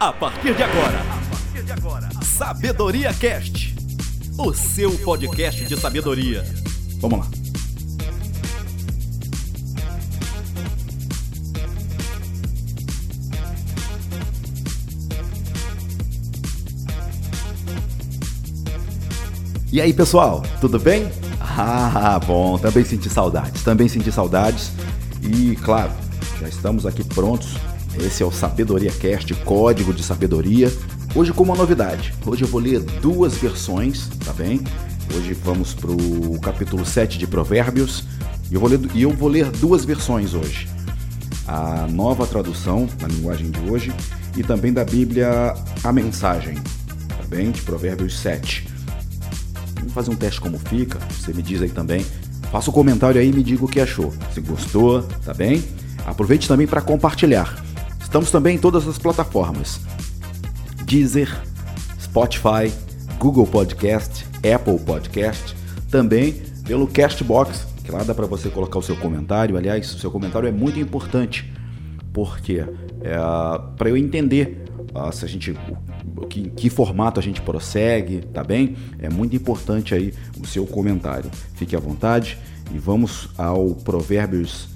A partir de agora, Sabedoria Cast, o seu podcast de sabedoria. Vamos lá. E aí, pessoal, tudo bem? Ah, bom, também senti saudades, também senti saudades. E claro, já estamos aqui prontos. Esse é o Sabedoria Cast, código de sabedoria. Hoje com uma novidade. Hoje eu vou ler duas versões, tá bem? Hoje vamos para o capítulo 7 de Provérbios e eu, vou ler, eu vou ler duas versões hoje. A nova tradução na linguagem de hoje e também da Bíblia A Mensagem, tá bem? De Provérbios 7. Vamos fazer um teste como fica, você me diz aí também. Faça um comentário aí e me diga o que achou. Se gostou, tá bem? Aproveite também para compartilhar. Estamos também em todas as plataformas. Deezer, Spotify, Google Podcast, Apple Podcast, também pelo Castbox, que lá dá para você colocar o seu comentário. Aliás, o seu comentário é muito importante, porque é, para eu entender uh, se a gente que, que formato a gente prossegue, tá bem? É muito importante aí o seu comentário. Fique à vontade e vamos ao Provérbios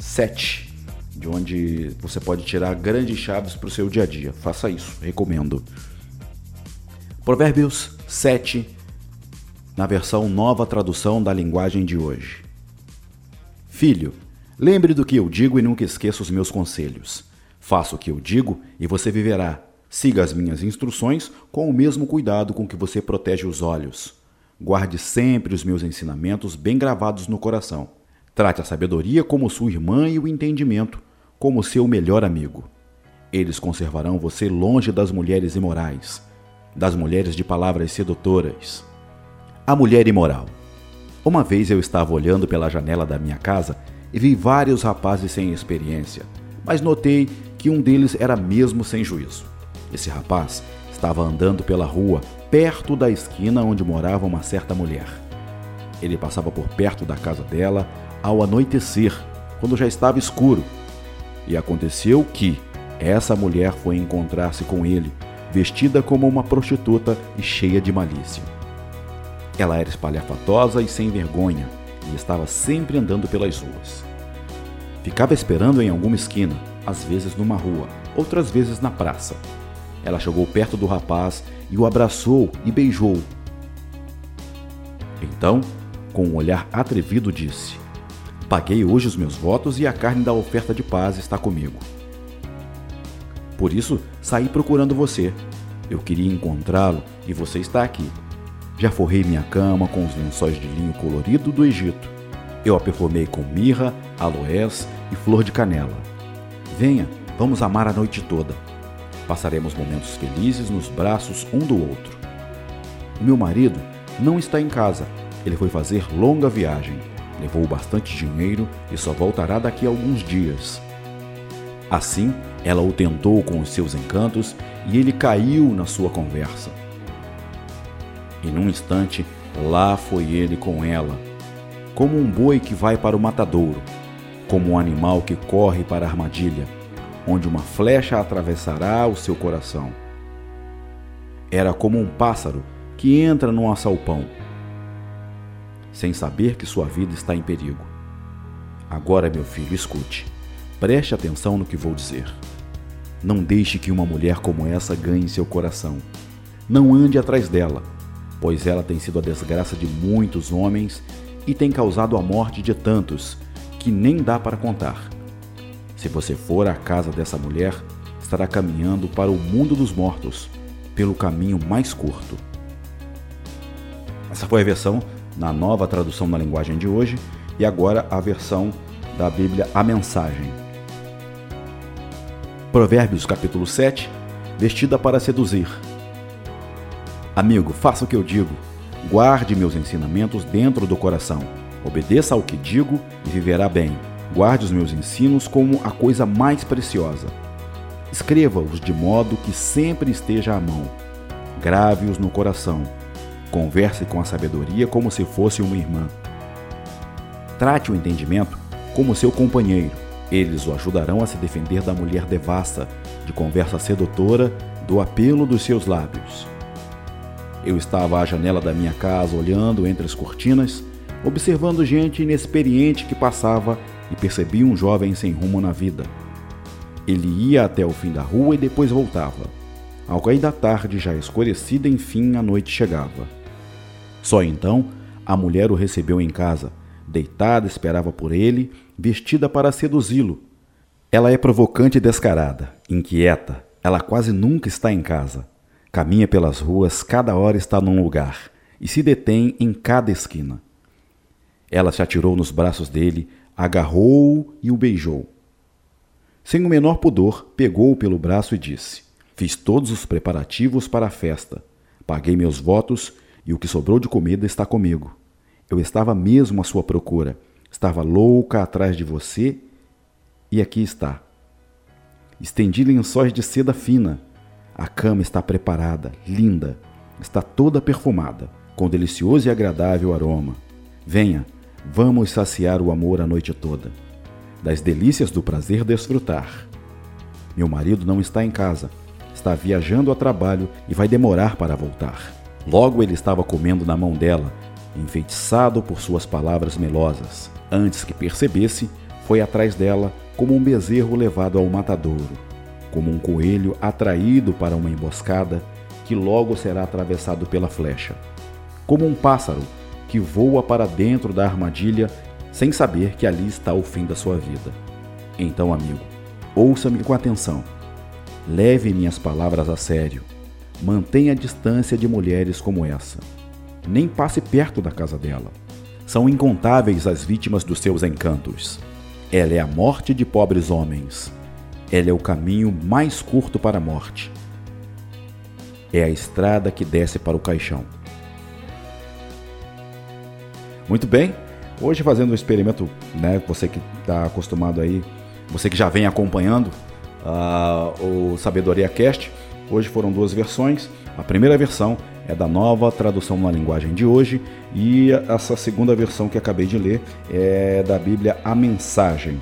7, de onde você pode tirar grandes chaves para o seu dia a dia. Faça isso, recomendo. Provérbios 7, na versão nova tradução da linguagem de hoje. Filho, lembre do que eu digo e nunca esqueça os meus conselhos. Faça o que eu digo e você viverá. Siga as minhas instruções com o mesmo cuidado com que você protege os olhos. Guarde sempre os meus ensinamentos bem gravados no coração. Trate a sabedoria como sua irmã e o entendimento como seu melhor amigo. Eles conservarão você longe das mulheres imorais, das mulheres de palavras sedutoras. A mulher imoral. Uma vez eu estava olhando pela janela da minha casa e vi vários rapazes sem experiência, mas notei que um deles era mesmo sem juízo. Esse rapaz estava andando pela rua, perto da esquina onde morava uma certa mulher. Ele passava por perto da casa dela ao anoitecer, quando já estava escuro. E aconteceu que essa mulher foi encontrar-se com ele, vestida como uma prostituta e cheia de malícia. Ela era espalhafatosa e sem vergonha e estava sempre andando pelas ruas. Ficava esperando em alguma esquina, às vezes numa rua, outras vezes na praça, ela chegou perto do rapaz e o abraçou e beijou. Então, com um olhar atrevido, disse: Paguei hoje os meus votos e a carne da oferta de paz está comigo. Por isso, saí procurando você. Eu queria encontrá-lo e você está aqui. Já forrei minha cama com os lençóis de linho colorido do Egito. Eu a perfumei com mirra, aloés e flor de canela. Venha, vamos amar a noite toda. Passaremos momentos felizes nos braços um do outro. Meu marido não está em casa. Ele foi fazer longa viagem. Levou bastante dinheiro e só voltará daqui a alguns dias. Assim, ela o tentou com os seus encantos e ele caiu na sua conversa. E num instante, lá foi ele com ela, como um boi que vai para o matadouro, como um animal que corre para a armadilha onde uma flecha atravessará o seu coração. Era como um pássaro que entra num assalpão, sem saber que sua vida está em perigo. Agora, meu filho, escute. Preste atenção no que vou dizer. Não deixe que uma mulher como essa ganhe seu coração. Não ande atrás dela, pois ela tem sido a desgraça de muitos homens e tem causado a morte de tantos que nem dá para contar. Se você for à casa dessa mulher, estará caminhando para o mundo dos mortos, pelo caminho mais curto. Essa foi a versão na nova tradução na linguagem de hoje e agora a versão da Bíblia A Mensagem. Provérbios capítulo 7, vestida para seduzir. Amigo, faça o que eu digo. Guarde meus ensinamentos dentro do coração. Obedeça ao que digo e viverá bem. Guarde os meus ensinos como a coisa mais preciosa. Escreva-os de modo que sempre esteja à mão. Grave-os no coração. Converse com a sabedoria como se fosse uma irmã. Trate o entendimento como seu companheiro. Eles o ajudarão a se defender da mulher devassa, de conversa sedutora, do apelo dos seus lábios. Eu estava à janela da minha casa olhando entre as cortinas, observando gente inexperiente que passava e percebi um jovem sem rumo na vida. Ele ia até o fim da rua e depois voltava. Ao cair da tarde, já escurecida, enfim, a noite chegava. Só então, a mulher o recebeu em casa. Deitada, esperava por ele, vestida para seduzi-lo. Ela é provocante e descarada, inquieta. Ela quase nunca está em casa. Caminha pelas ruas, cada hora está num lugar e se detém em cada esquina. Ela se atirou nos braços dele, agarrou-o e o beijou. Sem o menor pudor, pegou-o pelo braço e disse: Fiz todos os preparativos para a festa. Paguei meus votos e o que sobrou de comida está comigo. Eu estava mesmo à sua procura. Estava louca atrás de você e aqui está. Estendi lençóis de seda fina. A cama está preparada, linda. Está toda perfumada, com delicioso e agradável aroma. Venha, vamos saciar o amor a noite toda. Das delícias do prazer desfrutar. Meu marido não está em casa está viajando a trabalho e vai demorar para voltar. Logo ele estava comendo na mão dela, enfeitiçado por suas palavras melosas. Antes que percebesse, foi atrás dela como um bezerro levado ao matadouro, como um coelho atraído para uma emboscada que logo será atravessado pela flecha, como um pássaro que voa para dentro da armadilha sem saber que ali está o fim da sua vida. Então, amigo, ouça-me com atenção Leve minhas palavras a sério. Mantenha distância de mulheres como essa. Nem passe perto da casa dela. São incontáveis as vítimas dos seus encantos. Ela é a morte de pobres homens. Ela é o caminho mais curto para a morte. É a estrada que desce para o caixão. Muito bem, hoje fazendo um experimento, né? Você que está acostumado aí, você que já vem acompanhando uh, o Sabedoria Cast. Hoje foram duas versões. A primeira versão é da nova tradução na linguagem de hoje e essa segunda versão que acabei de ler é da Bíblia A Mensagem.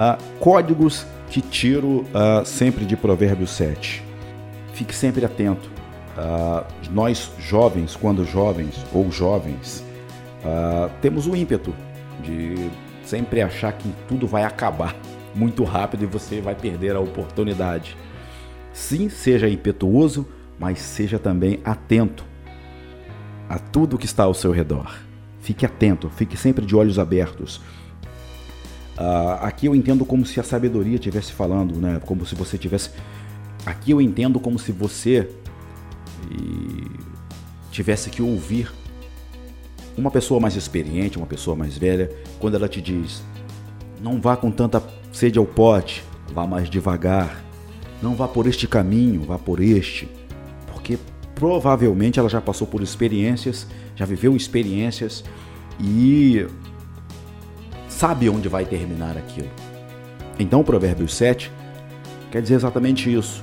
Uh, códigos que tiro uh, sempre de Provérbios 7. Fique sempre atento. Uh, nós jovens, quando jovens ou jovens, temos o ímpeto de sempre achar que tudo vai acabar muito rápido e você vai perder a oportunidade. Sim, seja impetuoso, mas seja também atento a tudo que está ao seu redor. Fique atento, fique sempre de olhos abertos. Uh, aqui eu entendo como se a sabedoria estivesse falando, né? Como se você tivesse. Aqui eu entendo como se você tivesse que ouvir uma pessoa mais experiente, uma pessoa mais velha, quando ela te diz: não vá com tanta sede ao pote, vá mais devagar. Não vá por este caminho, vá por este. Porque provavelmente ela já passou por experiências, já viveu experiências e sabe onde vai terminar aquilo. Então, o Provérbio 7 quer dizer exatamente isso.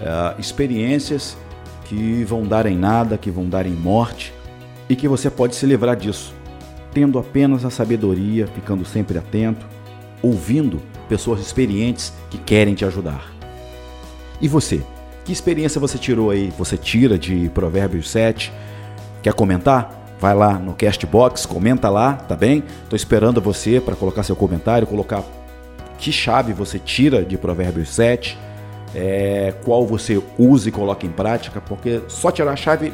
É, experiências que vão dar em nada, que vão dar em morte e que você pode se livrar disso, tendo apenas a sabedoria, ficando sempre atento, ouvindo pessoas experientes que querem te ajudar. E você? Que experiência você tirou aí? Você tira de Provérbios 7? Quer comentar? Vai lá no Castbox, comenta lá, tá bem? Tô esperando você para colocar seu comentário, colocar que chave você tira de Provérbios 7, é, qual você usa e coloca em prática, porque só tirar a chave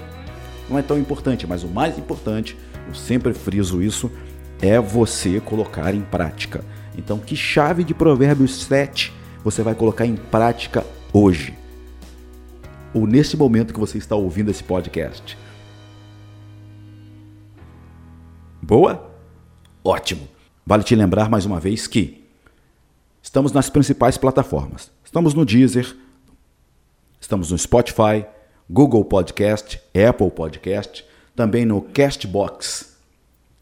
não é tão importante, mas o mais importante, eu sempre friso isso, é você colocar em prática. Então, que chave de Provérbios 7 você vai colocar em prática hoje? Ou nesse momento que você está ouvindo esse podcast? Boa? Ótimo! Vale te lembrar mais uma vez que estamos nas principais plataformas. Estamos no Deezer, estamos no Spotify, Google Podcast, Apple Podcast, também no Castbox.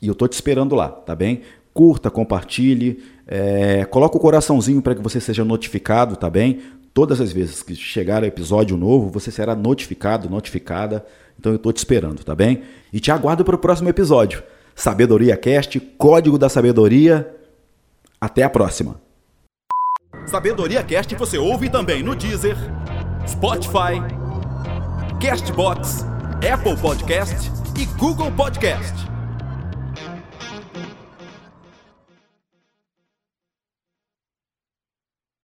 E eu tô te esperando lá, tá bem? Curta, compartilhe, é, coloca o coraçãozinho para que você seja notificado, tá bem? Todas as vezes que chegar episódio novo, você será notificado, notificada. Então eu estou te esperando, tá bem? E te aguardo para o próximo episódio. Sabedoria Cast, Código da Sabedoria. Até a próxima. Sabedoria Cast você ouve também no Deezer, Spotify, Castbox, Apple Podcast e Google Podcast.